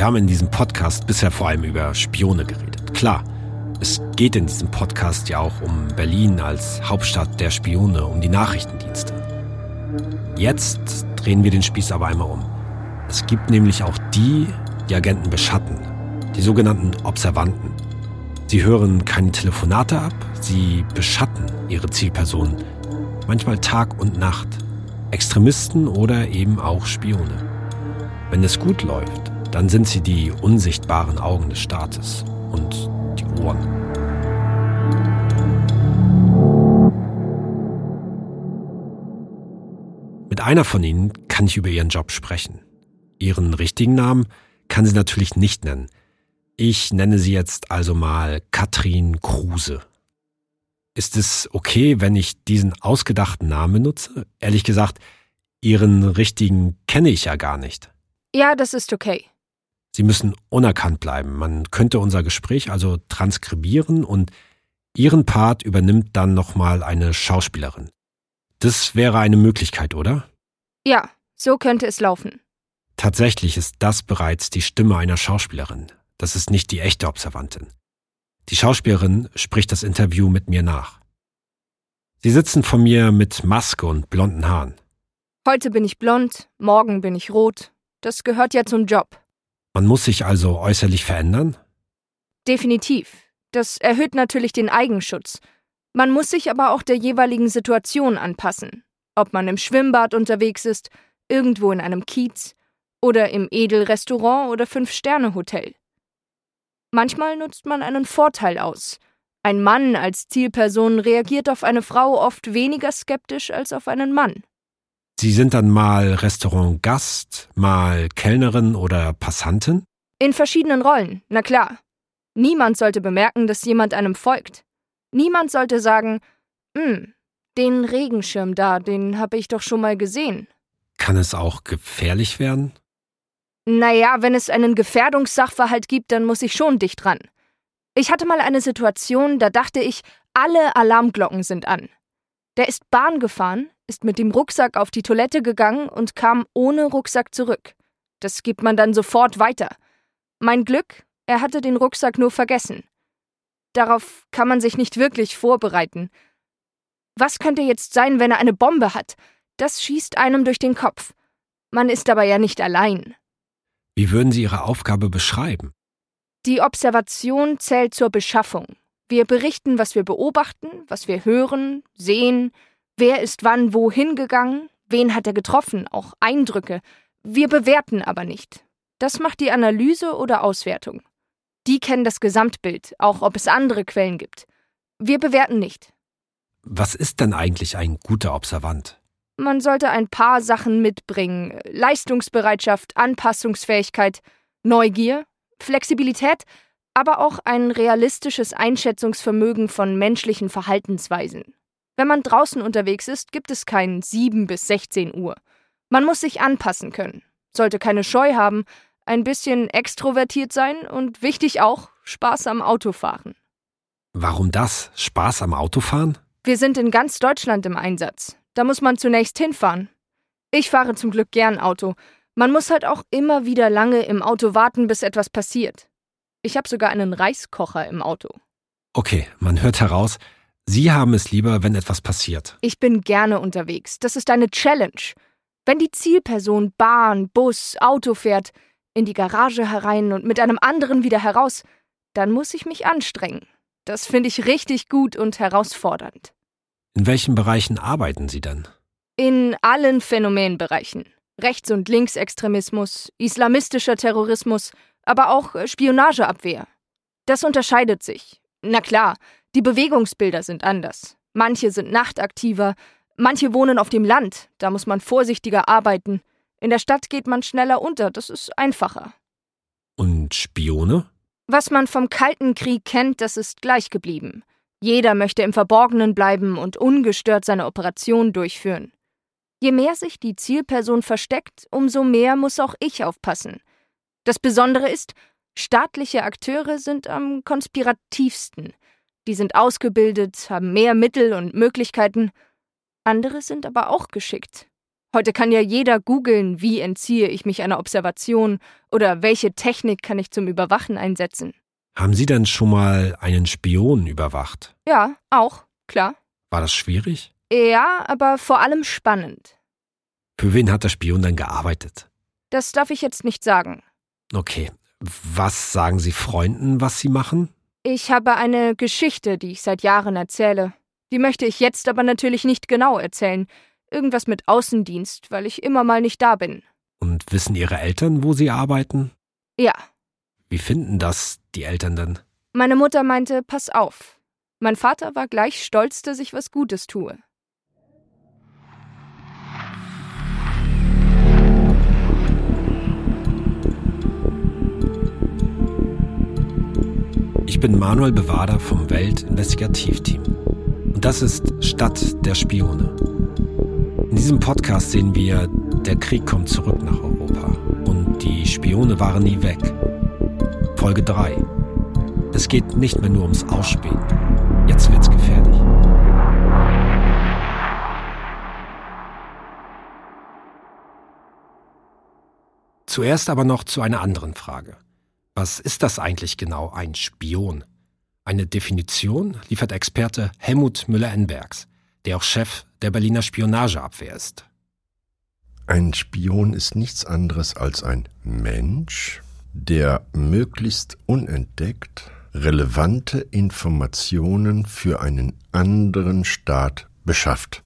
Wir haben in diesem Podcast bisher vor allem über Spione geredet. Klar, es geht in diesem Podcast ja auch um Berlin als Hauptstadt der Spione, um die Nachrichtendienste. Jetzt drehen wir den Spieß aber einmal um. Es gibt nämlich auch die, die Agenten beschatten, die sogenannten Observanten. Sie hören keine Telefonate ab, sie beschatten ihre Zielpersonen, manchmal Tag und Nacht, Extremisten oder eben auch Spione. Wenn es gut läuft, dann sind sie die unsichtbaren Augen des Staates und die Ohren. Mit einer von ihnen kann ich über ihren Job sprechen. Ihren richtigen Namen kann sie natürlich nicht nennen. Ich nenne sie jetzt also mal Katrin Kruse. Ist es okay, wenn ich diesen ausgedachten Namen benutze? Ehrlich gesagt, ihren richtigen kenne ich ja gar nicht. Ja, das ist okay. Sie müssen unerkannt bleiben. Man könnte unser Gespräch also transkribieren und Ihren Part übernimmt dann nochmal eine Schauspielerin. Das wäre eine Möglichkeit, oder? Ja, so könnte es laufen. Tatsächlich ist das bereits die Stimme einer Schauspielerin. Das ist nicht die echte Observantin. Die Schauspielerin spricht das Interview mit mir nach. Sie sitzen vor mir mit Maske und blonden Haaren. Heute bin ich blond, morgen bin ich rot. Das gehört ja zum Job. Man muss sich also äußerlich verändern? Definitiv. Das erhöht natürlich den Eigenschutz. Man muss sich aber auch der jeweiligen Situation anpassen. Ob man im Schwimmbad unterwegs ist, irgendwo in einem Kiez oder im Edelrestaurant oder Fünf-Sterne-Hotel. Manchmal nutzt man einen Vorteil aus. Ein Mann als Zielperson reagiert auf eine Frau oft weniger skeptisch als auf einen Mann. Sie sind dann mal Restaurantgast, mal Kellnerin oder Passantin? In verschiedenen Rollen, na klar. Niemand sollte bemerken, dass jemand einem folgt. Niemand sollte sagen, hm, den Regenschirm da, den habe ich doch schon mal gesehen. Kann es auch gefährlich werden? Naja, wenn es einen Gefährdungssachverhalt gibt, dann muss ich schon dicht dran. Ich hatte mal eine Situation, da dachte ich, alle Alarmglocken sind an. Der ist Bahn gefahren, ist mit dem Rucksack auf die Toilette gegangen und kam ohne Rucksack zurück. Das gibt man dann sofort weiter. Mein Glück, er hatte den Rucksack nur vergessen. Darauf kann man sich nicht wirklich vorbereiten. Was könnte jetzt sein, wenn er eine Bombe hat? Das schießt einem durch den Kopf. Man ist aber ja nicht allein. Wie würden Sie Ihre Aufgabe beschreiben? Die Observation zählt zur Beschaffung. Wir berichten, was wir beobachten, was wir hören, sehen, wer ist wann wohin gegangen, wen hat er getroffen, auch Eindrücke. Wir bewerten aber nicht. Das macht die Analyse oder Auswertung. Die kennen das Gesamtbild, auch ob es andere Quellen gibt. Wir bewerten nicht. Was ist denn eigentlich ein guter Observant? Man sollte ein paar Sachen mitbringen. Leistungsbereitschaft, Anpassungsfähigkeit, Neugier, Flexibilität, aber auch ein realistisches Einschätzungsvermögen von menschlichen Verhaltensweisen. Wenn man draußen unterwegs ist, gibt es kein 7 bis 16 Uhr. Man muss sich anpassen können, sollte keine Scheu haben, ein bisschen extrovertiert sein und wichtig auch, Spaß am Autofahren. Warum das? Spaß am Autofahren? Wir sind in ganz Deutschland im Einsatz. Da muss man zunächst hinfahren. Ich fahre zum Glück gern Auto. Man muss halt auch immer wieder lange im Auto warten, bis etwas passiert. Ich habe sogar einen Reiskocher im Auto. Okay, man hört heraus, Sie haben es lieber, wenn etwas passiert. Ich bin gerne unterwegs. Das ist eine Challenge. Wenn die Zielperson Bahn, Bus, Auto fährt, in die Garage herein und mit einem anderen wieder heraus, dann muss ich mich anstrengen. Das finde ich richtig gut und herausfordernd. In welchen Bereichen arbeiten Sie denn? In allen Phänomenbereichen. Rechts- und Linksextremismus, islamistischer Terrorismus, aber auch Spionageabwehr. Das unterscheidet sich. Na klar, die Bewegungsbilder sind anders. Manche sind nachtaktiver, manche wohnen auf dem Land, da muss man vorsichtiger arbeiten. In der Stadt geht man schneller unter, das ist einfacher. Und Spione? Was man vom Kalten Krieg kennt, das ist gleich geblieben. Jeder möchte im Verborgenen bleiben und ungestört seine Operation durchführen. Je mehr sich die Zielperson versteckt, umso mehr muss auch ich aufpassen. Das Besondere ist, staatliche Akteure sind am konspirativsten. Die sind ausgebildet, haben mehr Mittel und Möglichkeiten. Andere sind aber auch geschickt. Heute kann ja jeder googeln, wie entziehe ich mich einer Observation oder welche Technik kann ich zum Überwachen einsetzen. Haben Sie denn schon mal einen Spion überwacht? Ja, auch, klar. War das schwierig? Ja, aber vor allem spannend. Für wen hat der Spion dann gearbeitet? Das darf ich jetzt nicht sagen. Okay. Was sagen Sie Freunden, was Sie machen? Ich habe eine Geschichte, die ich seit Jahren erzähle. Die möchte ich jetzt aber natürlich nicht genau erzählen. Irgendwas mit Außendienst, weil ich immer mal nicht da bin. Und wissen Ihre Eltern, wo Sie arbeiten? Ja. Wie finden das die Eltern dann? Meine Mutter meinte, pass auf. Mein Vater war gleich stolz, dass ich was Gutes tue. Ich bin Manuel Bewader vom Welt-Investigativteam. Und das ist Stadt der Spione. In diesem Podcast sehen wir, der Krieg kommt zurück nach Europa. Und die Spione waren nie weg. Folge 3. Es geht nicht mehr nur ums Ausspähen. Jetzt wird's gefährlich. Zuerst aber noch zu einer anderen Frage. Was ist das eigentlich genau, ein Spion? Eine Definition liefert Experte Helmut Müller-Enbergs, der auch Chef der Berliner Spionageabwehr ist. Ein Spion ist nichts anderes als ein Mensch, der möglichst unentdeckt relevante Informationen für einen anderen Staat beschafft.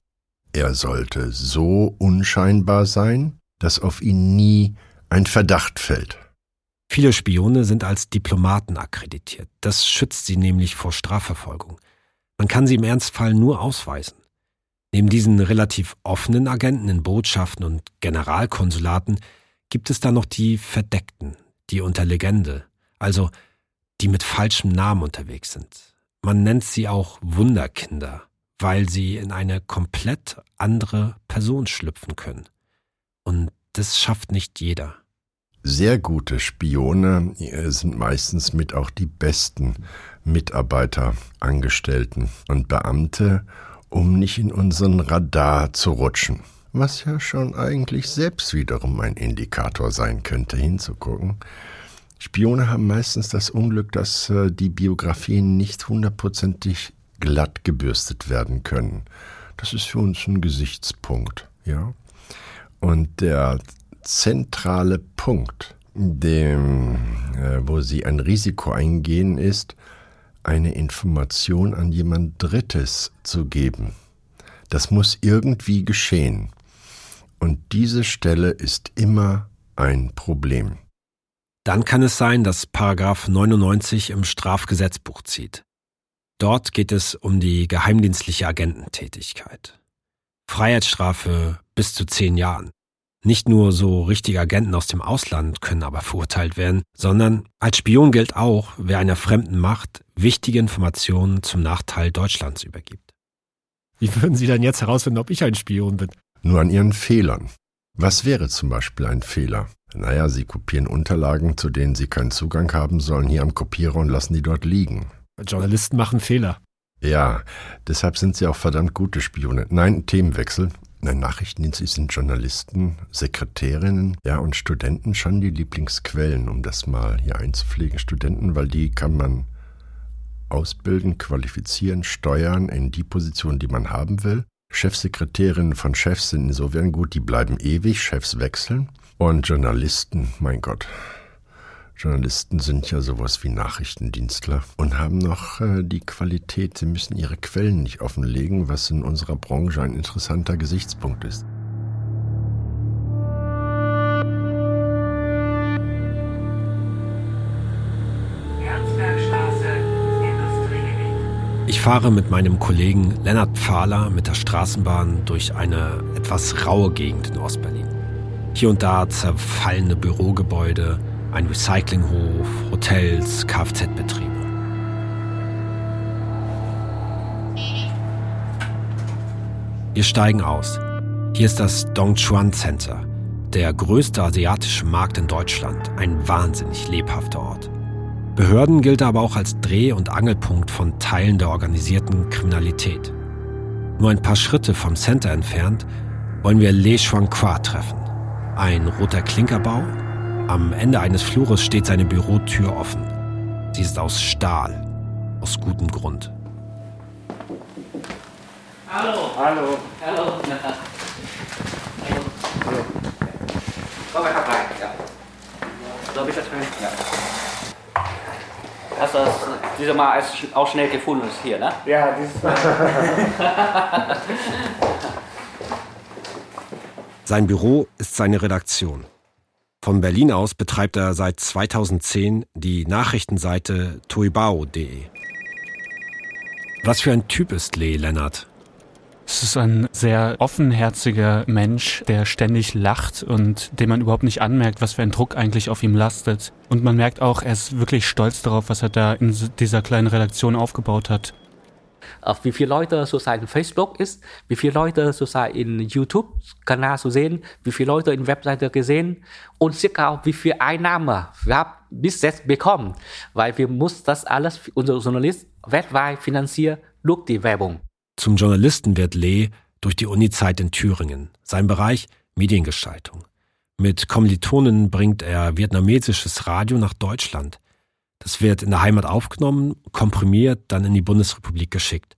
Er sollte so unscheinbar sein, dass auf ihn nie ein Verdacht fällt. Viele Spione sind als Diplomaten akkreditiert. Das schützt sie nämlich vor Strafverfolgung. Man kann sie im Ernstfall nur ausweisen. Neben diesen relativ offenen Agenten in Botschaften und Generalkonsulaten gibt es da noch die Verdeckten, die unter Legende, also die mit falschem Namen unterwegs sind. Man nennt sie auch Wunderkinder, weil sie in eine komplett andere Person schlüpfen können. Und das schafft nicht jeder. Sehr gute Spione äh, sind meistens mit auch die besten Mitarbeiter, Angestellten und Beamte, um nicht in unseren Radar zu rutschen. Was ja schon eigentlich selbst wiederum ein Indikator sein könnte, hinzugucken. Spione haben meistens das Unglück, dass äh, die Biografien nicht hundertprozentig glatt gebürstet werden können. Das ist für uns ein Gesichtspunkt, ja. Und der zentrale Punkt, dem, äh, wo Sie ein Risiko eingehen, ist, eine Information an jemand Drittes zu geben. Das muss irgendwie geschehen. Und diese Stelle ist immer ein Problem. Dann kann es sein, dass Paragraph 99 im Strafgesetzbuch zieht. Dort geht es um die geheimdienstliche Agententätigkeit. Freiheitsstrafe bis zu zehn Jahren. Nicht nur so richtige Agenten aus dem Ausland können aber verurteilt werden, sondern als Spion gilt auch, wer einer fremden Macht wichtige Informationen zum Nachteil Deutschlands übergibt. Wie würden Sie denn jetzt herausfinden, ob ich ein Spion bin? Nur an Ihren Fehlern. Was wäre zum Beispiel ein Fehler? Naja, Sie kopieren Unterlagen, zu denen Sie keinen Zugang haben sollen, hier am Kopierer und lassen die dort liegen. Journalisten machen Fehler. Ja, deshalb sind sie auch verdammt gute Spione. Nein, Themenwechsel. Nein, Nachrichtendienste sind Journalisten, Sekretärinnen, ja, und Studenten schon die Lieblingsquellen, um das mal hier einzupflegen. Studenten, weil die kann man ausbilden, qualifizieren, steuern in die Position, die man haben will. Chefsekretärinnen von Chefs sind insofern gut, die bleiben ewig, Chefs wechseln. Und Journalisten, mein Gott, Journalisten sind ja sowas wie Nachrichtendienstler und haben noch äh, die Qualität, sie müssen ihre Quellen nicht offenlegen, was in unserer Branche ein interessanter Gesichtspunkt ist. Ich fahre mit meinem Kollegen Lennart Pfahler mit der Straßenbahn durch eine etwas raue Gegend in Ostberlin. Hier und da zerfallene Bürogebäude, ein Recyclinghof, Hotels, Kfz-Betriebe. Wir steigen aus. Hier ist das Dongchuan Center, der größte asiatische Markt in Deutschland, ein wahnsinnig lebhafter Ort. Behörden gilt aber auch als Dreh- und Angelpunkt von Teilen der organisierten Kriminalität. Nur ein paar Schritte vom Center entfernt wollen wir Le Chuan Qua treffen. Ein roter Klinkerbau. Am Ende eines Flures steht seine Bürotür offen. Sie ist aus Stahl, aus gutem Grund. Hallo. Hallo. Hallo. Có phải học lại? Ja. So ich das Ja. Hast du das diese Mal auch schnell gefunden hier, ne? Ja, dieses Mal. Sein Büro ist seine Redaktion. Von Berlin aus betreibt er seit 2010 die Nachrichtenseite tuibao.de. Was für ein Typ ist Lee Lennart? Es ist ein sehr offenherziger Mensch, der ständig lacht und dem man überhaupt nicht anmerkt, was für ein Druck eigentlich auf ihm lastet. Und man merkt auch, er ist wirklich stolz darauf, was er da in dieser kleinen Redaktion aufgebaut hat wie viele Leute sozusagen Facebook ist, wie viele Leute sozusagen in YouTube-Kanal zu sehen, wie viele Leute in Webseite gesehen und circa auch wie viel Einnahme wir haben bis jetzt bekommen, weil wir muss das alles, unser Journalist weltweit finanzieren durch die Werbung. Zum Journalisten wird Lee durch die Uni-Zeit in Thüringen, sein Bereich Mediengestaltung. Mit Kommilitonen bringt er vietnamesisches Radio nach Deutschland. Das wird in der Heimat aufgenommen, komprimiert, dann in die Bundesrepublik geschickt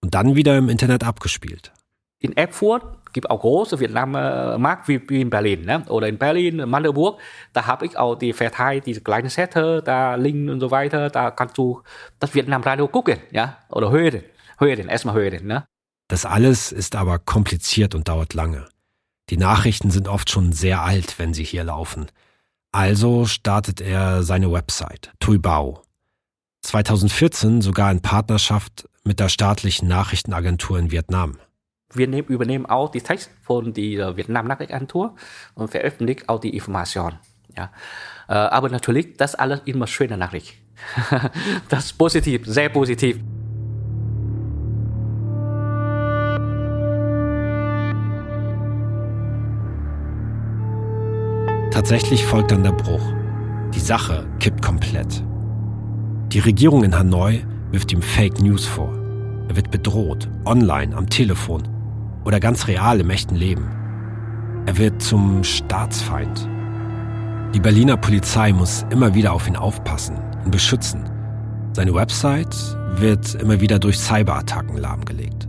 und dann wieder im Internet abgespielt. In Erfurt gibt auch große Vietnam-Markt wie, wie in Berlin ne? oder in Berlin, Magdeburg. Da habe ich auch die verteilt, diese kleinen Sätze, da Link und so weiter. Da kannst du das Vietnam-Radio gucken ja? oder hören. Hören, erstmal hören. Ne? Das alles ist aber kompliziert und dauert lange. Die Nachrichten sind oft schon sehr alt, wenn sie hier laufen. Also startet er seine Website, Tuibao. 2014 sogar in Partnerschaft mit der staatlichen Nachrichtenagentur in Vietnam. Wir nehmen, übernehmen auch die Text von der Vietnam Nachrichtenagentur und veröffentlichen auch die Information. Ja. Äh, aber natürlich, das alles immer schöne Nachricht. das ist positiv, sehr positiv. Tatsächlich folgt dann der Bruch. Die Sache kippt komplett. Die Regierung in Hanoi wirft ihm Fake News vor. Er wird bedroht, online, am Telefon oder ganz real im echten Leben. Er wird zum Staatsfeind. Die Berliner Polizei muss immer wieder auf ihn aufpassen, ihn beschützen. Seine Website wird immer wieder durch Cyberattacken lahmgelegt.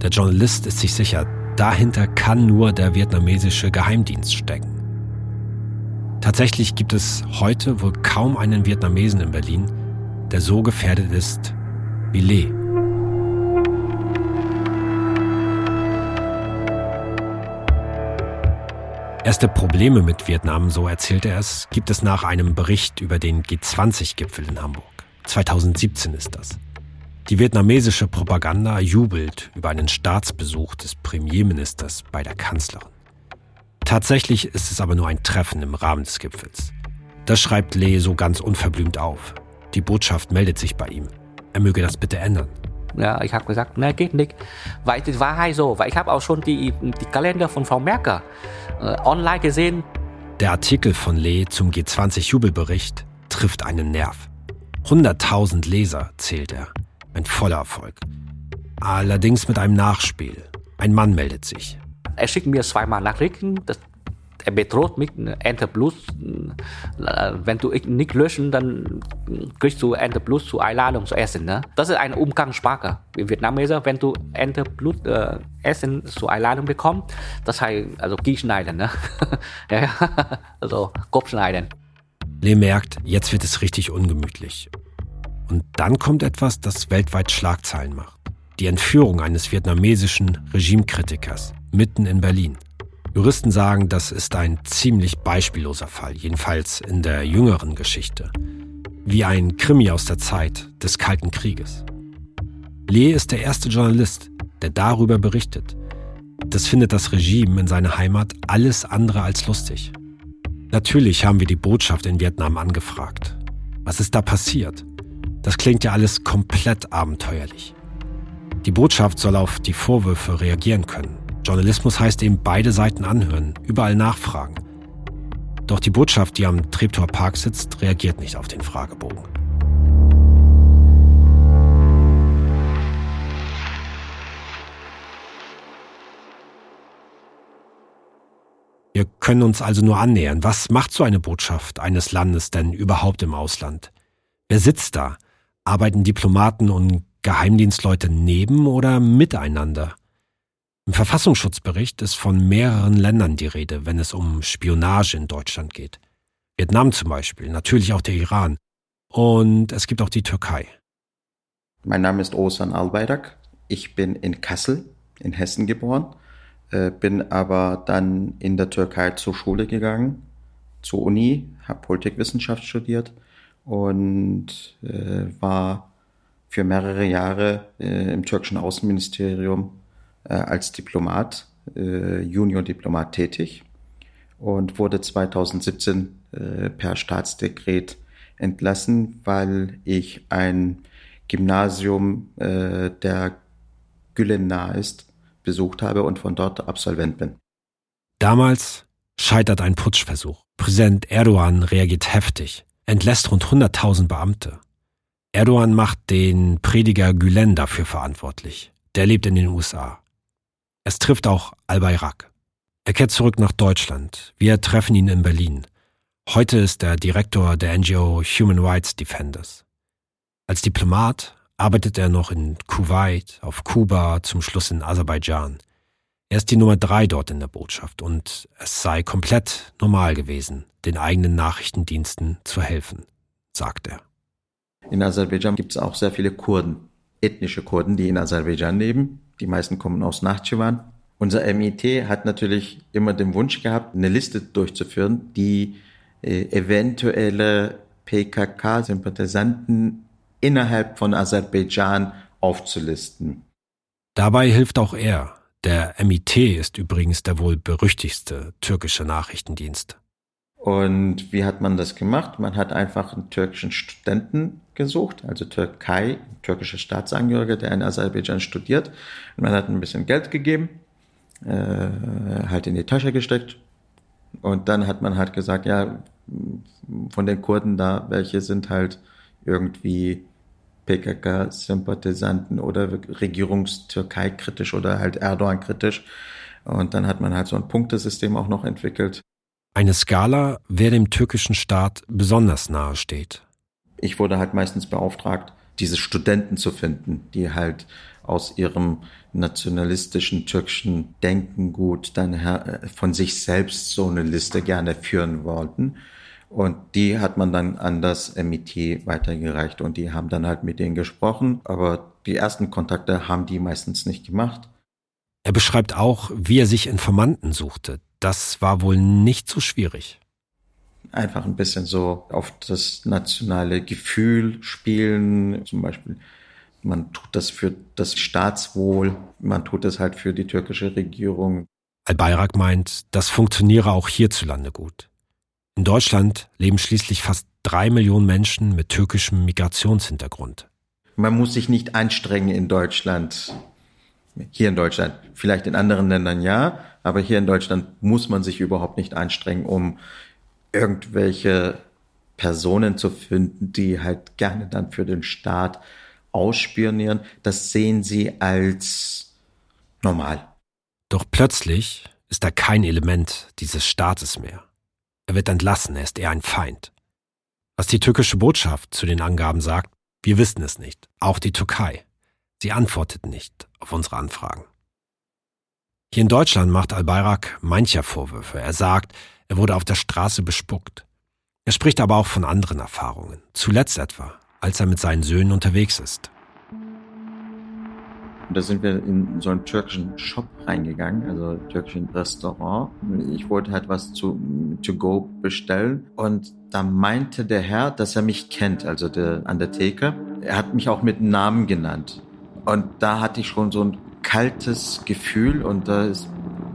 Der Journalist ist sich sicher, dahinter kann nur der vietnamesische Geheimdienst stecken. Tatsächlich gibt es heute wohl kaum einen Vietnamesen in Berlin, der so gefährdet ist wie Lee. Erste Probleme mit Vietnam, so erzählte er es, gibt es nach einem Bericht über den G20-Gipfel in Hamburg. 2017 ist das. Die vietnamesische Propaganda jubelt über einen Staatsbesuch des Premierministers bei der Kanzlerin. Tatsächlich ist es aber nur ein Treffen im Rahmen des Gipfels. Das schreibt Lee so ganz unverblümt auf. Die Botschaft meldet sich bei ihm. Er möge das bitte ändern. Ja, ich habe gesagt, nein, geht nicht. Weil die Wahrheit so, weil ich habe auch schon die, die Kalender von Frau Merkel äh, online gesehen. Der Artikel von Lee zum G20-Jubelbericht trifft einen Nerv. 100.000 Leser zählt er. Ein voller Erfolg. Allerdings mit einem Nachspiel. Ein Mann meldet sich. Er schickt mir zweimal Nachrichten. Das, er bedroht mich, Enter Plus. Wenn du nicht löschen, dann kriegst du Enter Plus zur Einladung zu essen. Ne? Das ist eine Umgangssprache. In Vietnamese, wenn du Enter Plus äh, Essen zur Einladung bekommst, das heißt also Gie schneiden. Ne? ja, also Kopf schneiden. Lee merkt, jetzt wird es richtig ungemütlich. Und dann kommt etwas, das weltweit Schlagzeilen macht. Die Entführung eines vietnamesischen Regimekritikers mitten in Berlin. Juristen sagen, das ist ein ziemlich beispielloser Fall, jedenfalls in der jüngeren Geschichte. Wie ein Krimi aus der Zeit des Kalten Krieges. Lee ist der erste Journalist, der darüber berichtet. Das findet das Regime in seiner Heimat alles andere als lustig. Natürlich haben wir die Botschaft in Vietnam angefragt. Was ist da passiert? Das klingt ja alles komplett abenteuerlich. Die Botschaft soll auf die Vorwürfe reagieren können. Journalismus heißt eben beide Seiten anhören, überall nachfragen. Doch die Botschaft, die am Treptower Park sitzt, reagiert nicht auf den Fragebogen. können uns also nur annähern. Was macht so eine Botschaft eines Landes denn überhaupt im Ausland? Wer sitzt da? Arbeiten Diplomaten und Geheimdienstleute neben oder miteinander? Im Verfassungsschutzbericht ist von mehreren Ländern die Rede, wenn es um Spionage in Deutschland geht. Vietnam zum Beispiel, natürlich auch der Iran. Und es gibt auch die Türkei. Mein Name ist Osan Albayrak. Ich bin in Kassel in Hessen geboren, äh, bin aber dann in der Türkei zur Schule gegangen, zur Uni, habe Politikwissenschaft studiert und äh, war für mehrere Jahre äh, im türkischen Außenministerium äh, als Diplomat, äh, Junior-Diplomat tätig und wurde 2017 äh, per Staatsdekret entlassen, weil ich ein Gymnasium äh, der Gülen nahe ist, besucht habe und von dort Absolvent bin. Damals scheitert ein Putschversuch. Präsident Erdogan reagiert heftig, entlässt rund 100.000 Beamte. Erdogan macht den Prediger Gülen dafür verantwortlich. Der lebt in den USA. Es trifft auch Al-Bayrak. Er kehrt zurück nach Deutschland. Wir treffen ihn in Berlin. Heute ist er Direktor der NGO Human Rights Defenders. Als Diplomat arbeitet er noch in Kuwait, auf Kuba, zum Schluss in Aserbaidschan. Er ist die Nummer drei dort in der Botschaft und es sei komplett normal gewesen, den eigenen Nachrichtendiensten zu helfen, sagt er. In Aserbaidschan gibt es auch sehr viele Kurden, ethnische Kurden, die in Aserbaidschan leben. Die meisten kommen aus Nachtschiwan. Unser MIT hat natürlich immer den Wunsch gehabt, eine Liste durchzuführen, die äh, eventuelle PKK-Sympathisanten innerhalb von Aserbaidschan aufzulisten. Dabei hilft auch er. Der MIT ist übrigens der wohl berüchtigste türkische Nachrichtendienst. Und wie hat man das gemacht? Man hat einfach einen türkischen Studenten gesucht, also Türkei, türkischer Staatsangehöriger, der in Aserbaidschan studiert. Und man hat ein bisschen Geld gegeben, äh, halt in die Tasche gesteckt. Und dann hat man halt gesagt, ja, von den Kurden da, welche sind halt irgendwie PKK-Sympathisanten oder Regierungstürkei kritisch oder halt Erdogan kritisch. Und dann hat man halt so ein Punktesystem auch noch entwickelt. Eine Skala, wer dem türkischen Staat besonders nahe steht. Ich wurde halt meistens beauftragt, diese Studenten zu finden, die halt aus ihrem nationalistischen türkischen Denkengut dann von sich selbst so eine Liste gerne führen wollten. Und die hat man dann an das MIT weitergereicht und die haben dann halt mit denen gesprochen, aber die ersten Kontakte haben die meistens nicht gemacht. Er beschreibt auch, wie er sich Informanten suchte. Das war wohl nicht so schwierig. Einfach ein bisschen so auf das nationale Gefühl spielen, zum Beispiel man tut das für das Staatswohl, man tut es halt für die türkische Regierung. Al-Bayrak meint, das funktioniere auch hierzulande gut. In Deutschland leben schließlich fast drei Millionen Menschen mit türkischem Migrationshintergrund. Man muss sich nicht anstrengen in Deutschland. Hier in Deutschland. Vielleicht in anderen Ländern ja, aber hier in Deutschland muss man sich überhaupt nicht anstrengen, um irgendwelche Personen zu finden, die halt gerne dann für den Staat ausspionieren. Das sehen sie als normal. Doch plötzlich ist er kein Element dieses Staates mehr. Er wird entlassen, er ist eher ein Feind. Was die türkische Botschaft zu den Angaben sagt, wir wissen es nicht. Auch die Türkei. Sie antwortet nicht auf unsere Anfragen. Hier in Deutschland macht Al-Bayrak mancher Vorwürfe. Er sagt, er wurde auf der Straße bespuckt. Er spricht aber auch von anderen Erfahrungen. Zuletzt etwa, als er mit seinen Söhnen unterwegs ist. Und da sind wir in so einen türkischen Shop reingegangen, also türkischen Restaurant. Ich wollte halt was zu to go bestellen und da meinte der Herr, dass er mich kennt, also der an der Theke. Er hat mich auch mit Namen genannt und da hatte ich schon so ein kaltes Gefühl und da ist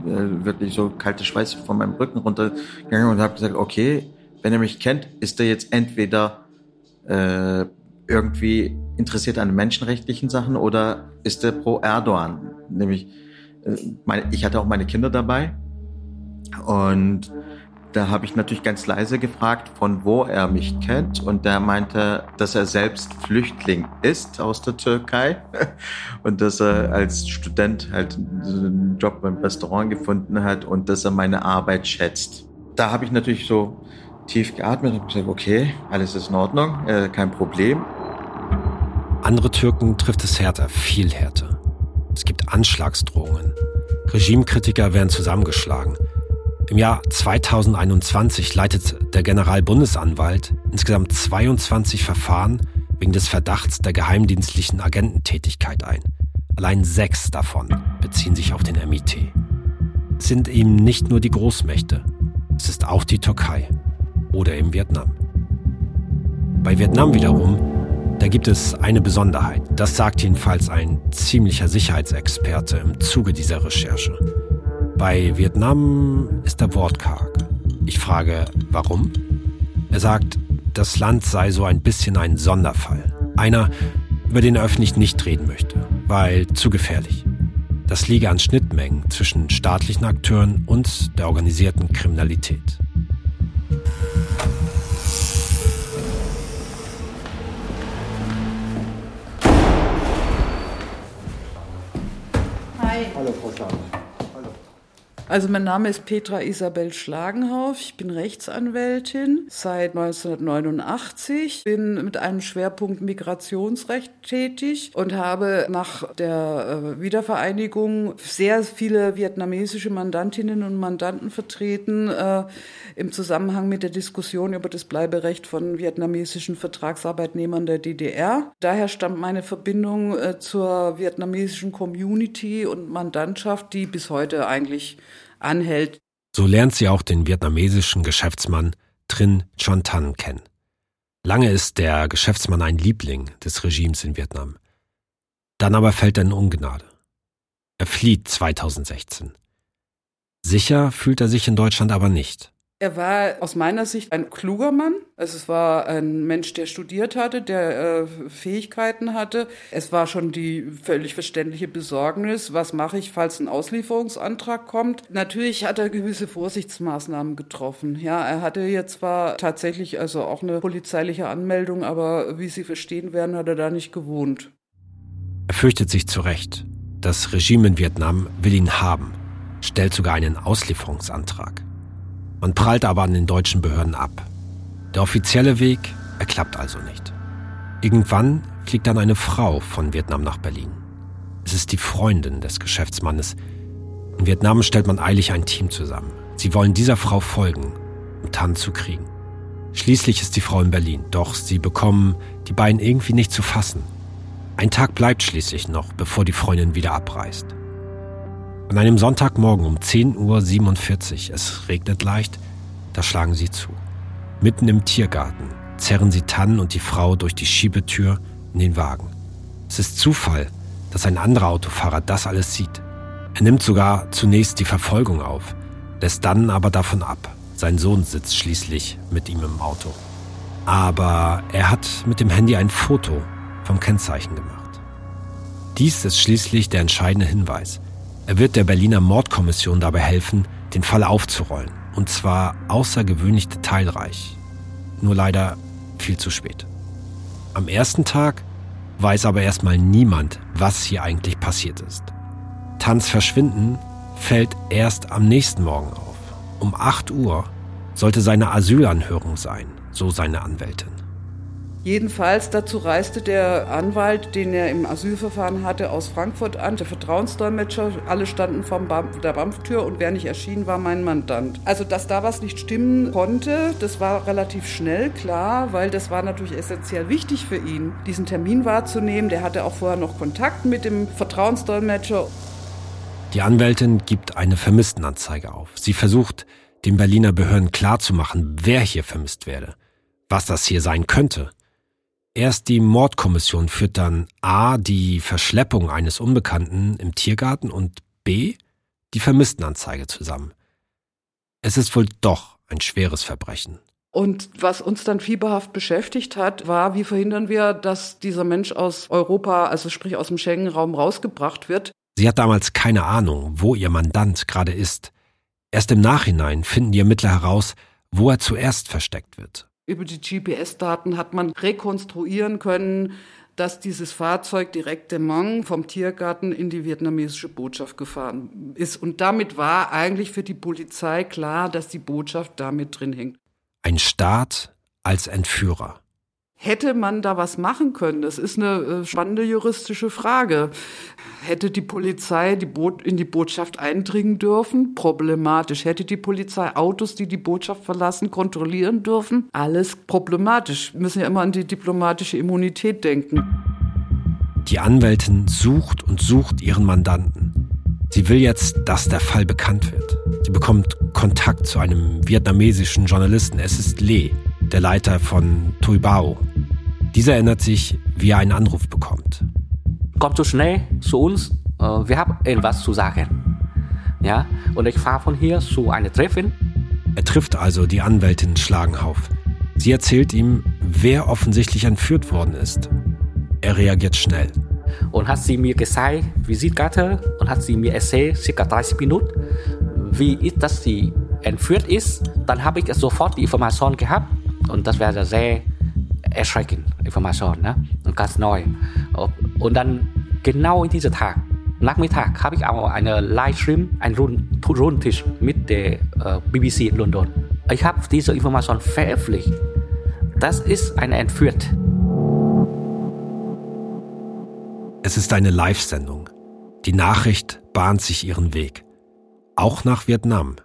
äh, wirklich so kalte Schweiß von meinem Rücken runtergegangen und habe gesagt, okay, wenn er mich kennt, ist er jetzt entweder äh, irgendwie interessiert an menschenrechtlichen Sachen oder ist er pro Erdogan? Nämlich, äh, meine, ich hatte auch meine Kinder dabei und Da habe ich natürlich ganz leise gefragt, von wo er mich kennt. Und der meinte, dass er selbst Flüchtling ist aus der Türkei und dass er als Student halt einen Job beim Restaurant gefunden hat und dass er meine Arbeit schätzt. Da habe ich natürlich so tief geatmet und gesagt, okay, alles ist in Ordnung, äh, kein Problem. Andere Türken trifft es härter, viel härter. Es gibt Anschlagsdrohungen. Regimekritiker werden zusammengeschlagen. Im Jahr 2021 leitet der Generalbundesanwalt insgesamt 22 Verfahren wegen des Verdachts der geheimdienstlichen Agententätigkeit ein. Allein sechs davon beziehen sich auf den MIT. Es sind eben nicht nur die Großmächte, es ist auch die Türkei oder eben Vietnam. Bei Vietnam wiederum, da gibt es eine Besonderheit. Das sagt jedenfalls ein ziemlicher Sicherheitsexperte im Zuge dieser Recherche. Bei Vietnam ist er wortkarg. Ich frage, warum? Er sagt, das Land sei so ein bisschen ein Sonderfall. Einer, über den er öffentlich nicht reden möchte, weil zu gefährlich. Das liege an Schnittmengen zwischen staatlichen Akteuren und der organisierten Kriminalität. Also mein Name ist Petra Isabel Schlagenhauf. Ich bin Rechtsanwältin seit 1989, bin mit einem Schwerpunkt Migrationsrecht tätig und habe nach der äh, Wiedervereinigung sehr viele vietnamesische Mandantinnen und Mandanten vertreten äh, im Zusammenhang mit der Diskussion über das Bleiberecht von vietnamesischen Vertragsarbeitnehmern der DDR. Daher stammt meine Verbindung äh, zur vietnamesischen Community und Mandantschaft, die bis heute eigentlich anhält. So lernt sie auch den vietnamesischen Geschäftsmann Trin Chon Tan kennen. Lange ist der Geschäftsmann ein Liebling des Regimes in Vietnam. Dann aber fällt er in Ungnade. Er flieht 2016. Sicher fühlt er sich in Deutschland aber nicht. Er war aus meiner Sicht ein kluger Mann. Also es war ein Mensch, der studiert hatte, der äh, Fähigkeiten hatte. Es war schon die völlig verständliche Besorgnis, was mache ich, falls ein Auslieferungsantrag kommt. Natürlich hat er gewisse Vorsichtsmaßnahmen getroffen. Ja, er hatte jetzt zwar tatsächlich also auch eine polizeiliche Anmeldung, aber wie Sie verstehen werden, hat er da nicht gewohnt. Er fürchtet sich zu Recht. Das Regime in Vietnam will ihn haben, stellt sogar einen Auslieferungsantrag. Man prallt aber an den deutschen Behörden ab. Der offizielle Weg, er klappt also nicht. Irgendwann fliegt dann eine Frau von Vietnam nach Berlin. Es ist die Freundin des Geschäftsmannes. In Vietnam stellt man eilig ein Team zusammen. Sie wollen dieser Frau folgen, um Tan zu kriegen. Schließlich ist die Frau in Berlin, doch sie bekommen die beiden irgendwie nicht zu fassen. Ein Tag bleibt schließlich noch, bevor die Freundin wieder abreist. An einem Sonntagmorgen um 10.47 Uhr, es regnet leicht, da schlagen sie zu. Mitten im Tiergarten zerren sie Tannen und die Frau durch die Schiebetür in den Wagen. Es ist Zufall, dass ein anderer Autofahrer das alles sieht. Er nimmt sogar zunächst die Verfolgung auf, lässt dann aber davon ab. Sein Sohn sitzt schließlich mit ihm im Auto. Aber er hat mit dem Handy ein Foto vom Kennzeichen gemacht. Dies ist schließlich der entscheidende Hinweis. Er wird der Berliner Mordkommission dabei helfen, den Fall aufzurollen. Und zwar außergewöhnlich detailreich. Nur leider viel zu spät. Am ersten Tag weiß aber erstmal niemand, was hier eigentlich passiert ist. Tanz Verschwinden fällt erst am nächsten Morgen auf. Um 8 Uhr sollte seine Asylanhörung sein, so seine Anwältin. Jedenfalls dazu reiste der Anwalt, den er im Asylverfahren hatte, aus Frankfurt an, der Vertrauensdolmetscher. Alle standen vor der BAMF-Tür und wer nicht erschien, war mein Mandant. Also, dass da was nicht stimmen konnte, das war relativ schnell klar, weil das war natürlich essentiell wichtig für ihn, diesen Termin wahrzunehmen. Der hatte auch vorher noch Kontakt mit dem Vertrauensdolmetscher. Die Anwältin gibt eine Vermisstenanzeige auf. Sie versucht, den Berliner Behörden klarzumachen, wer hier vermisst werde, was das hier sein könnte. Erst die Mordkommission führt dann A die Verschleppung eines Unbekannten im Tiergarten und B die Vermisstenanzeige zusammen. Es ist wohl doch ein schweres Verbrechen. Und was uns dann fieberhaft beschäftigt hat, war, wie verhindern wir, dass dieser Mensch aus Europa, also sprich aus dem Schengen-Raum rausgebracht wird. Sie hat damals keine Ahnung, wo ihr Mandant gerade ist. Erst im Nachhinein finden die Ermittler heraus, wo er zuerst versteckt wird. Über die GPS-Daten hat man rekonstruieren können, dass dieses Fahrzeug direkt de Mang vom Tiergarten in die vietnamesische Botschaft gefahren ist. Und damit war eigentlich für die Polizei klar, dass die Botschaft damit drin hängt. Ein Staat als Entführer. Hätte man da was machen können? Das ist eine äh, spannende juristische Frage. Hätte die Polizei die in die Botschaft eindringen dürfen? Problematisch. Hätte die Polizei Autos, die die Botschaft verlassen, kontrollieren dürfen? Alles problematisch. Wir müssen ja immer an die diplomatische Immunität denken. Die Anwältin sucht und sucht ihren Mandanten. Sie will jetzt, dass der Fall bekannt wird. Sie bekommt Kontakt zu einem vietnamesischen Journalisten. Es ist Lee, der Leiter von Tui Bao. Dieser erinnert sich, wie er einen Anruf bekommt. Komm so schnell zu uns, äh, wir haben etwas zu sagen. Ja, und ich fahre von hier zu einem Treffen. Er trifft also die Anwältin Schlagenhauf. Sie erzählt ihm, wer offensichtlich entführt worden ist. Er reagiert schnell. Und hat sie mir gezeigt, Visitkarte, und hat sie mir erzählt, circa 30 Minuten, wie ist, dass sie entführt ist. Dann habe ich sofort die Information gehabt und das wäre sehr erschreckend Information, ne? Und ganz neu. Und dann genau in diesem Tag, Nachmittag, habe ich auch einen Livestream, einen Rundtisch mit der BBC in London. Ich habe diese Information veröffentlicht. Das ist eine Entführt. Es ist eine Live-Sendung. Die Nachricht bahnt sich ihren Weg. Auch nach Vietnam.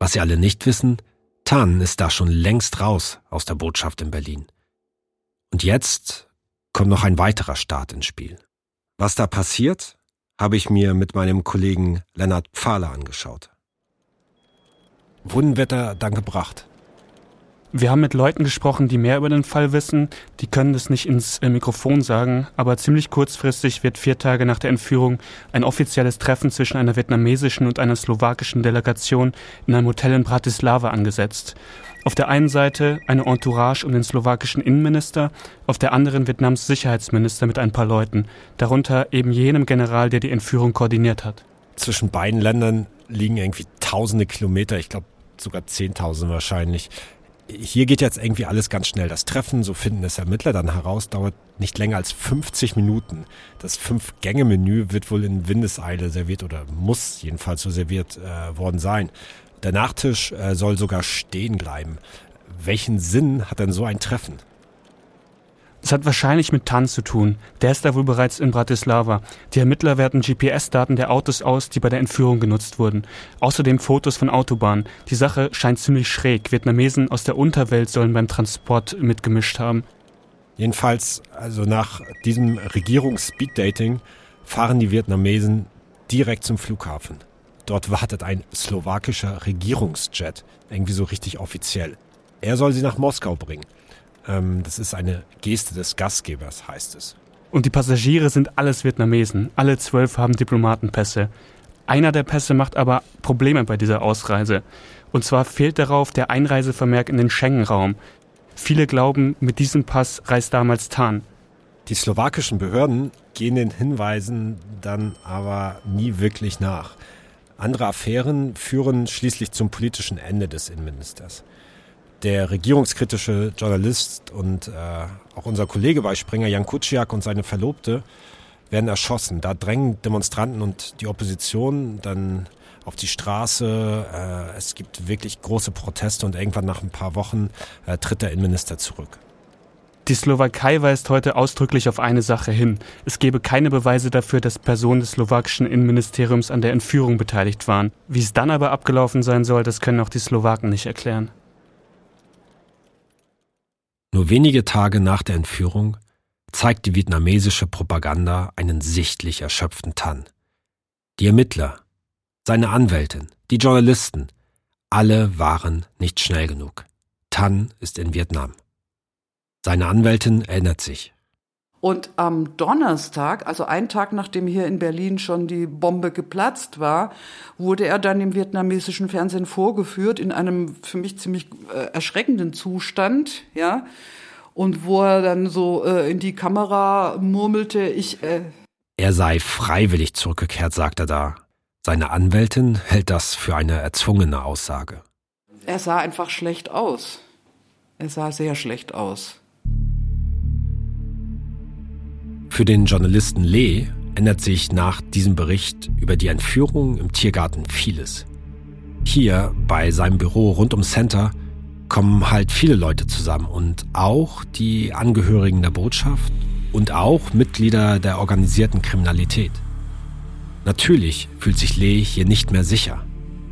Was Sie alle nicht wissen, Tan ist da schon längst raus aus der Botschaft in Berlin. Und jetzt kommt noch ein weiterer Staat ins Spiel. Was da passiert, habe ich mir mit meinem Kollegen Lennart Pfahler angeschaut. Wohin wird er dann gebracht? Wir haben mit Leuten gesprochen, die mehr über den Fall wissen. Die können das nicht ins äh, Mikrofon sagen, aber ziemlich kurzfristig wird vier Tage nach der Entführung ein offizielles Treffen zwischen einer vietnamesischen und einer slowakischen Delegation in einem Hotel in Bratislava angesetzt. Auf der einen Seite eine Entourage um den slowakischen Innenminister, auf der anderen Vietnams Sicherheitsminister mit ein paar Leuten, darunter eben jenem General, der die Entführung koordiniert hat. Zwischen beiden Ländern liegen irgendwie tausende Kilometer, ich glaube sogar zehntausend wahrscheinlich hier geht jetzt irgendwie alles ganz schnell. Das Treffen, so finden es Ermittler dann heraus, dauert nicht länger als 50 Minuten. Das Fünf-Gänge-Menü wird wohl in Windeseile serviert oder muss jedenfalls so serviert äh, worden sein. Der Nachtisch äh, soll sogar stehen bleiben. Welchen Sinn hat denn so ein Treffen? Es hat wahrscheinlich mit Tan zu tun. Der ist da wohl bereits in Bratislava. Die Ermittler werten GPS-Daten der Autos aus, die bei der Entführung genutzt wurden. Außerdem Fotos von Autobahnen. Die Sache scheint ziemlich schräg. Vietnamesen aus der Unterwelt sollen beim Transport mitgemischt haben. Jedenfalls, also nach diesem Regierungs-Speed-Dating fahren die Vietnamesen direkt zum Flughafen. Dort wartet ein slowakischer Regierungsjet, irgendwie so richtig offiziell. Er soll sie nach Moskau bringen. Ähm, das ist eine Geste des Gastgebers, heißt es. Und die Passagiere sind alles Vietnamesen. Alle zwölf haben Diplomatenpässe. Einer der Pässe macht aber Probleme bei dieser Ausreise. Und zwar fehlt darauf der Einreisevermerk in den Schengen-Raum. Viele glauben, mit diesem Pass reist damals Tan. Die slowakischen Behörden gehen den Hinweisen dann aber nie wirklich nach. Andere Affären führen schließlich zum politischen Ende des Innenministers der regierungskritische Journalist und äh, auch unser Kollege bei Springer, Jan Kuciak und seine Verlobte, werden erschossen. Da drängen Demonstranten und die Opposition dann auf die Straße. Äh, es gibt wirklich große Proteste und irgendwann nach ein paar Wochen äh, tritt der Innenminister zurück. Die Slowakei weist heute ausdrücklich auf eine Sache hin. Es gebe keine Beweise dafür, dass Personen des slowakischen Innenministeriums an der Entführung beteiligt waren. Wie es dann aber abgelaufen sein soll, das können auch die Slowaken nicht erklären. Nur wenige Tage nach der Entführung zeigt die vietnamesische Propaganda einen sichtlich erschöpften Tan. Die Ermittler, seine Anwältin, die Journalisten, alle waren nicht schnell genug. Tan ist in Vietnam. Seine Anwältin erinnert sich. Und am Donnerstag, also einen Tag nachdem hier in Berlin schon die Bombe geplatzt war, wurde er dann im vietnamesischen Fernsehen vorgeführt in einem für mich ziemlich äh, erschreckenden Zustand, ja. Und wo er dann so äh, in die Kamera murmelte, ich. Äh er sei freiwillig zurückgekehrt, sagt er da. Seine Anwältin hält das für eine erzwungene Aussage. Er sah einfach schlecht aus. Er sah sehr schlecht aus. Für den Journalisten Lee ändert sich nach diesem Bericht über die Entführung im Tiergarten vieles. Hier bei seinem Büro rund ums Center kommen halt viele Leute zusammen und auch die Angehörigen der Botschaft und auch Mitglieder der organisierten Kriminalität. Natürlich fühlt sich Lee hier nicht mehr sicher.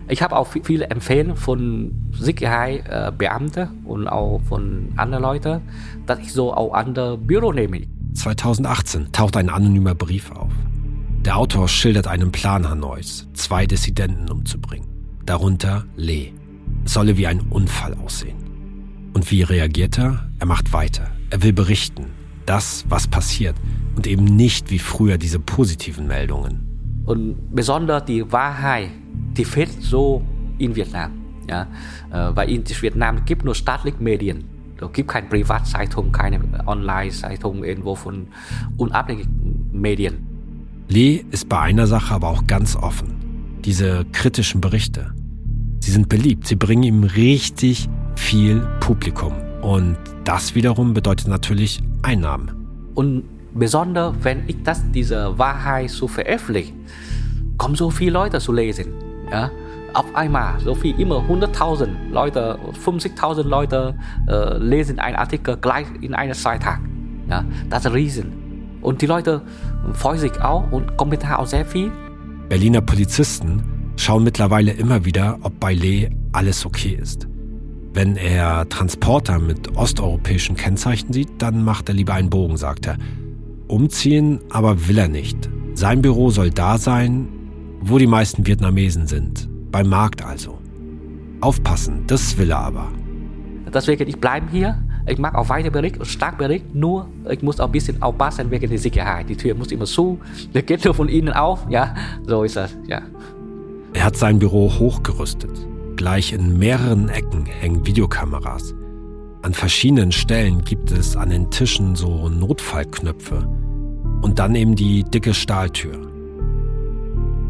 Ich habe auch viele Empfehlungen von Sicherheitsbeamten und auch von anderen Leuten, dass ich so auch andere Büro nehme. 2018 taucht ein anonymer Brief auf. Der Autor schildert einen Plan Hanois, zwei Dissidenten umzubringen. Darunter Lee. Es solle wie ein Unfall aussehen. Und wie reagiert er? Er macht weiter. Er will berichten. Das, was passiert. Und eben nicht wie früher diese positiven Meldungen. Und besonders die Wahrheit, die fehlt so in Vietnam. Ja? Äh, weil in Vietnam gibt nur staatliche Medien. Da gibt keine Privatzeitung, keine Online-Zeitung irgendwo von unabhängigen Medien. Lee ist bei einer Sache aber auch ganz offen. Diese kritischen Berichte. Sie sind beliebt, sie bringen ihm richtig viel Publikum. Und das wiederum bedeutet natürlich Einnahmen. Und besonders, wenn ich das, diese Wahrheit so veröffentliche, kommen so viele Leute zu lesen. Ja? Auf einmal, so viel, immer 100.000 Leute, 50.000 Leute äh, lesen einen Artikel gleich in einer Zeitung. Ja? Das ist riesen. Und die Leute freuen sich auch und kommentieren auch sehr viel. Berliner Polizisten schauen mittlerweile immer wieder, ob bei Lee alles okay ist. Wenn er Transporter mit osteuropäischen Kennzeichen sieht, dann macht er lieber einen Bogen, sagt er. Umziehen aber will er nicht. Sein Büro soll da sein, wo die meisten Vietnamesen sind. Beim Markt also. Aufpassen, das will er aber. Deswegen, ich bleibe hier. Ich mag auch weiter Bericht und stark Bericht, nur ich muss auch ein bisschen aufpassen wegen der Sicherheit. Die Tür muss immer zu, der geht nur von innen auf. Ja, so ist das, ja. Er hat sein Büro hochgerüstet. Gleich in mehreren Ecken hängen Videokameras. An verschiedenen Stellen gibt es an den Tischen so Notfallknöpfe. Und dann eben die dicke Stahltür.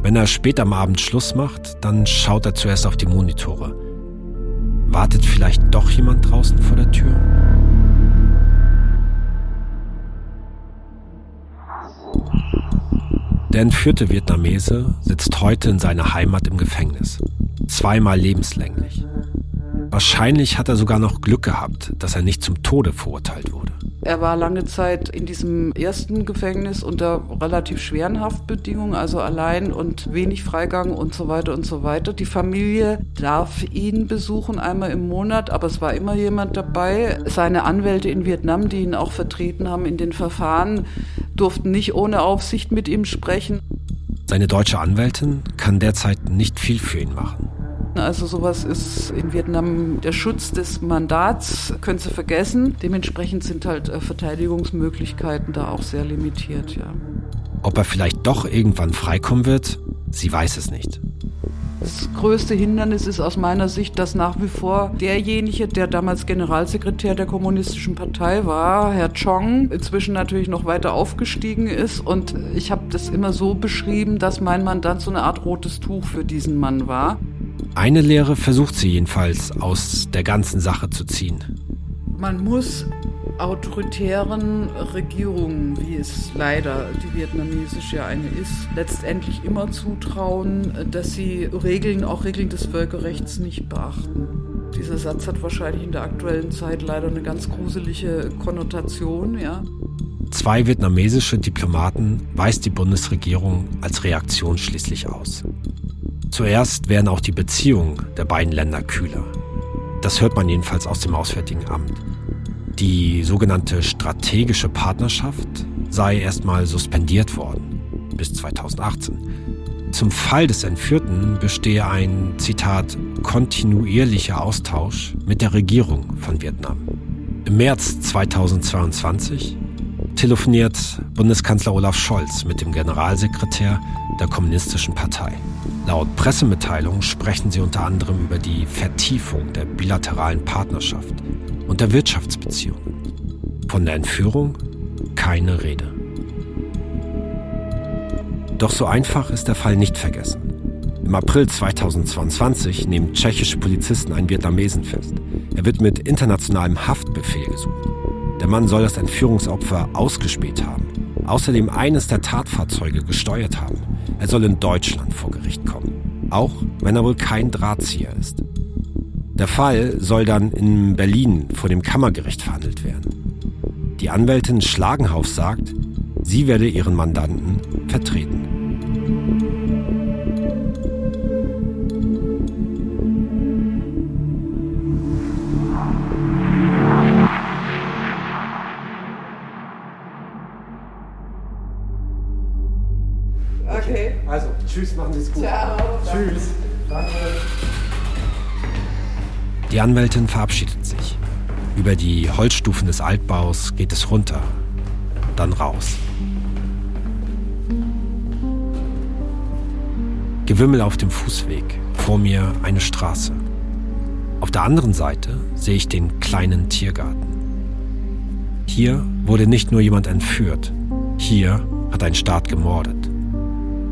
Wenn er spät am Abend Schluss macht, dann schaut er zuerst auf die Monitore. Wartet vielleicht doch jemand draußen vor der Tür? Der entführte Vietnamese sitzt heute in seiner Heimat im Gefängnis. Zweimal lebenslänglich. Wahrscheinlich hat er sogar noch Glück gehabt, dass er nicht zum Tode verurteilt wurde. Er war lange Zeit in diesem ersten Gefängnis unter relativ schweren Haftbedingungen, also allein und wenig Freigang und so weiter und so weiter. Die Familie darf ihn besuchen einmal im Monat, aber es war immer jemand dabei. Seine Anwälte in Vietnam, die ihn auch vertreten haben in den Verfahren, durften nicht ohne Aufsicht mit ihm sprechen. Seine deutsche Anwältin kann derzeit nicht viel für ihn machen. Also sowas ist in Vietnam der Schutz des Mandats, können Sie vergessen. Dementsprechend sind halt äh, Verteidigungsmöglichkeiten da auch sehr limitiert, ja. Ob er vielleicht doch irgendwann freikommen wird, sie weiß es nicht. Das größte Hindernis ist aus meiner Sicht, dass nach wie vor derjenige, der damals Generalsekretär der Kommunistischen Partei war, Herr Chong, inzwischen natürlich noch weiter aufgestiegen ist. Und ich habe das immer so beschrieben, dass mein Mandant so eine Art rotes Tuch für diesen Mann war. Eine Lehre versucht sie jedenfalls aus der ganzen Sache zu ziehen. Man muss autoritären Regierungen, wie es leider die vietnamesische ja eine ist, letztendlich immer zutrauen, dass sie Regeln, auch Regeln des Völkerrechts nicht beachten. Dieser Satz hat wahrscheinlich in der aktuellen Zeit leider eine ganz gruselige Konnotation, ja. Zwei vietnamesische Diplomaten weist die Bundesregierung als Reaktion schließlich aus. Zuerst werden auch die Beziehungen der beiden Länder kühler. Das hört man jedenfalls aus dem Auswärtigen Amt. Die sogenannte strategische Partnerschaft sei erstmal suspendiert worden bis 2018. Zum Fall des Entführten bestehe ein, Zitat, kontinuierlicher Austausch mit der Regierung von Vietnam. Im März 2022 telefoniert Bundeskanzler Olaf Scholz mit dem Generalsekretär der Kommunistischen Partei. Laut Pressemitteilung sprechen sie unter anderem über die Vertiefung der bilateralen Partnerschaft und der Wirtschaftsbeziehungen. Von der Entführung keine Rede. Doch so einfach ist der Fall nicht vergessen. Im April 2022 nehmen tschechische Polizisten einen Vietnamesen fest. Er wird mit internationalem Haftbefehl gesucht. Der Mann soll das Entführungsopfer ausgespäht haben, außerdem eines der Tatfahrzeuge gesteuert haben. Er soll in Deutschland vor Gericht kommen, auch wenn er wohl kein Drahtzieher ist. Der Fall soll dann in Berlin vor dem Kammergericht verhandelt werden. Die Anwältin Schlagenhauf sagt, sie werde ihren Mandanten vertreten. Die Anwältin verabschiedet sich. Über die Holzstufen des Altbaus geht es runter, dann raus. Gewimmel auf dem Fußweg, vor mir eine Straße. Auf der anderen Seite sehe ich den kleinen Tiergarten. Hier wurde nicht nur jemand entführt, hier hat ein Staat gemordet.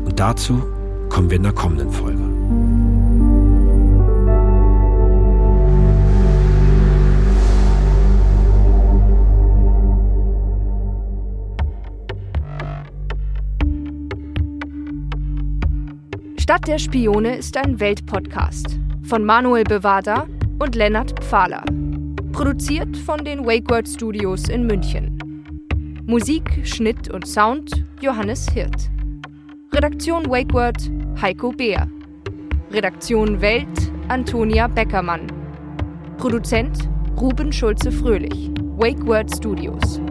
Und dazu kommen wir in der kommenden Folge. Stadt der Spione ist ein Weltpodcast von Manuel Bevada und Lennart Pfahler. Produziert von den WakeWord Studios in München. Musik, Schnitt und Sound Johannes Hirt. Redaktion WakeWord Heiko Beer. Redaktion Welt Antonia Beckermann. Produzent Ruben Schulze-Fröhlich. WakeWord Studios.